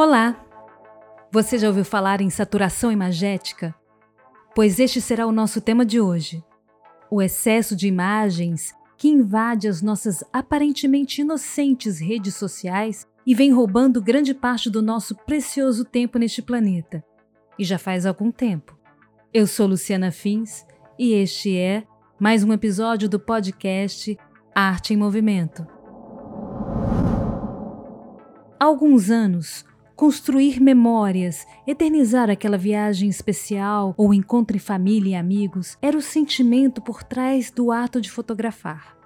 Olá! Você já ouviu falar em saturação imagética? Pois este será o nosso tema de hoje. O excesso de imagens que invade as nossas aparentemente inocentes redes sociais e vem roubando grande parte do nosso precioso tempo neste planeta. E já faz algum tempo. Eu sou Luciana Fins e este é mais um episódio do podcast Arte em Movimento. Há alguns anos, construir memórias, eternizar aquela viagem especial ou encontro em família e amigos era o sentimento por trás do ato de fotografar.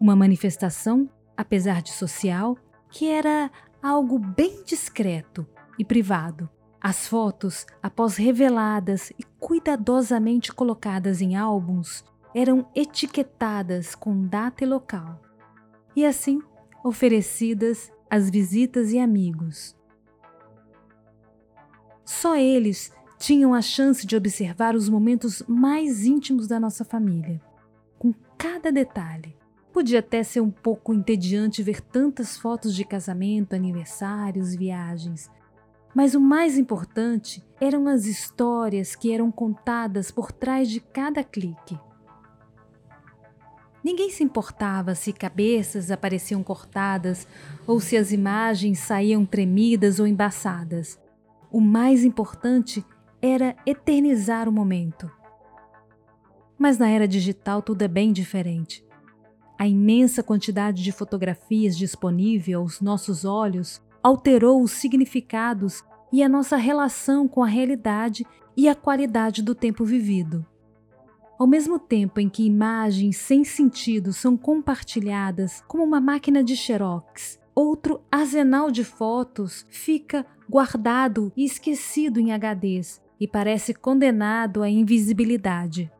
Uma manifestação, apesar de social, que era algo bem discreto e privado. As fotos, após reveladas e cuidadosamente colocadas em álbuns, eram etiquetadas com data e local, e assim oferecidas às visitas e amigos. Só eles tinham a chance de observar os momentos mais íntimos da nossa família, com cada detalhe. Podia até ser um pouco entediante ver tantas fotos de casamento, aniversários, viagens, mas o mais importante eram as histórias que eram contadas por trás de cada clique. Ninguém se importava se cabeças apareciam cortadas ou se as imagens saíam tremidas ou embaçadas. O mais importante era eternizar o momento. Mas na era digital tudo é bem diferente. A imensa quantidade de fotografias disponível aos nossos olhos alterou os significados e a nossa relação com a realidade e a qualidade do tempo vivido. Ao mesmo tempo em que imagens sem sentido são compartilhadas como uma máquina de xerox, outro arsenal de fotos fica guardado e esquecido em HDs e parece condenado à invisibilidade.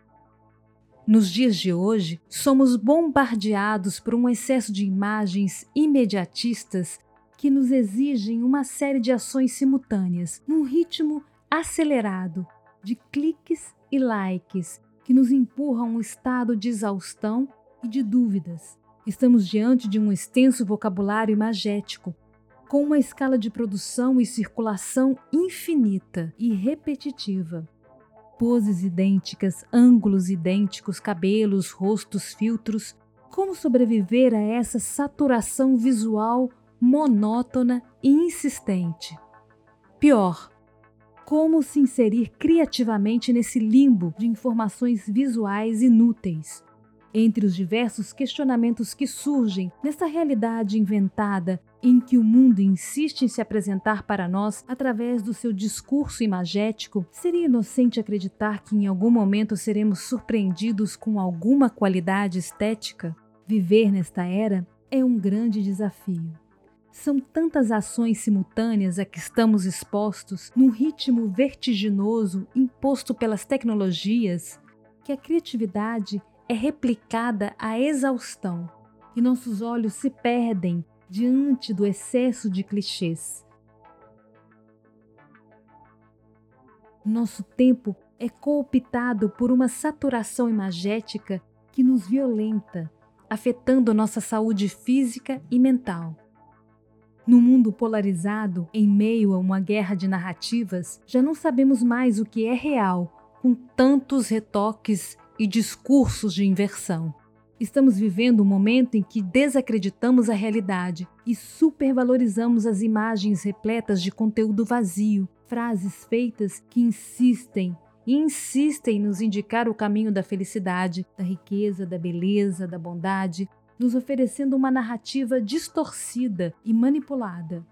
Nos dias de hoje, somos bombardeados por um excesso de imagens imediatistas que nos exigem uma série de ações simultâneas, num ritmo acelerado, de cliques e likes, que nos empurram a um estado de exaustão e de dúvidas. Estamos diante de um extenso vocabulário imagético, com uma escala de produção e circulação infinita e repetitiva. Poses idênticas, ângulos idênticos, cabelos, rostos, filtros. Como sobreviver a essa saturação visual monótona e insistente? Pior, como se inserir criativamente nesse limbo de informações visuais inúteis? Entre os diversos questionamentos que surgem nessa realidade inventada em que o mundo insiste em se apresentar para nós através do seu discurso imagético, seria inocente acreditar que em algum momento seremos surpreendidos com alguma qualidade estética? Viver nesta era é um grande desafio. São tantas ações simultâneas a que estamos expostos num ritmo vertiginoso imposto pelas tecnologias que a criatividade é replicada à exaustão e nossos olhos se perdem diante do excesso de clichês. Nosso tempo é cooptado por uma saturação imagética que nos violenta, afetando nossa saúde física e mental. No mundo polarizado, em meio a uma guerra de narrativas, já não sabemos mais o que é real, com tantos retoques e discursos de inversão. Estamos vivendo um momento em que desacreditamos a realidade e supervalorizamos as imagens repletas de conteúdo vazio, frases feitas que insistem e insistem em nos indicar o caminho da felicidade, da riqueza, da beleza, da bondade, nos oferecendo uma narrativa distorcida e manipulada.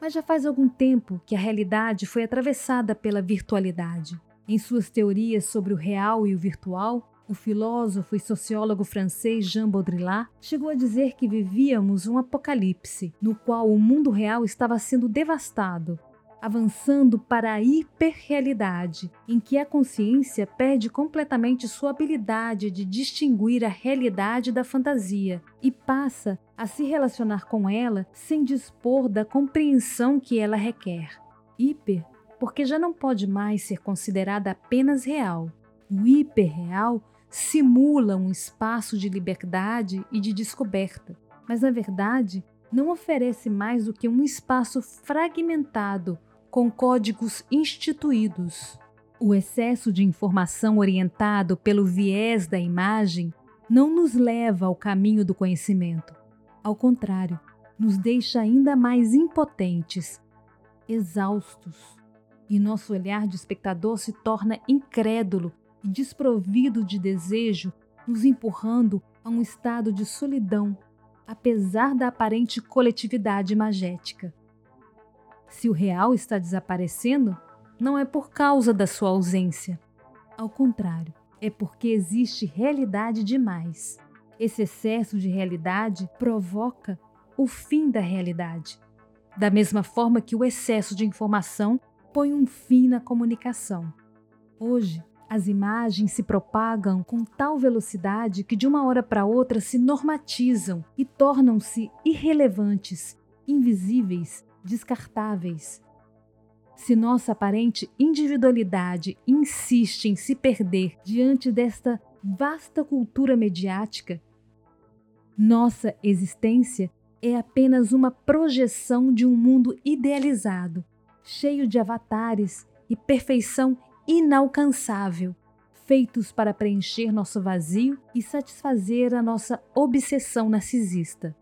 Mas já faz algum tempo que a realidade foi atravessada pela virtualidade. Em suas teorias sobre o real e o virtual, o filósofo e sociólogo francês Jean Baudrillard chegou a dizer que vivíamos um apocalipse, no qual o mundo real estava sendo devastado, avançando para a hiperrealidade, em que a consciência perde completamente sua habilidade de distinguir a realidade da fantasia e passa a se relacionar com ela sem dispor da compreensão que ela requer. Hiper, porque já não pode mais ser considerada apenas real. O hiperreal simula um espaço de liberdade e de descoberta, mas na verdade não oferece mais do que um espaço fragmentado com códigos instituídos. O excesso de informação orientado pelo viés da imagem não nos leva ao caminho do conhecimento. Ao contrário, nos deixa ainda mais impotentes, exaustos, e nosso olhar de espectador se torna incrédulo e desprovido de desejo, nos empurrando a um estado de solidão, apesar da aparente coletividade magética. Se o real está desaparecendo, não é por causa da sua ausência. Ao contrário, é porque existe realidade demais. Esse excesso de realidade provoca o fim da realidade. Da mesma forma que o excesso de informação põe um fim na comunicação. Hoje, as imagens se propagam com tal velocidade que de uma hora para outra se normatizam e tornam-se irrelevantes, invisíveis descartáveis. Se nossa aparente individualidade insiste em se perder diante desta vasta cultura mediática, nossa existência é apenas uma projeção de um mundo idealizado, cheio de avatares e perfeição inalcançável, feitos para preencher nosso vazio e satisfazer a nossa obsessão narcisista.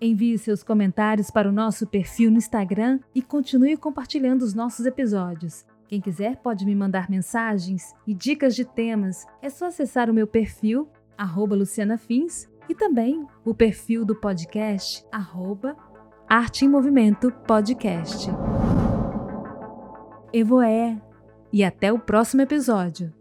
Envie seus comentários para o nosso perfil no Instagram e continue compartilhando os nossos episódios. Quem quiser pode me mandar mensagens e dicas de temas. É só acessar o meu perfil, arroba Luciana Fins, e também o perfil do podcast, arroba Arte em Movimento Podcast. Evoé! E até o próximo episódio!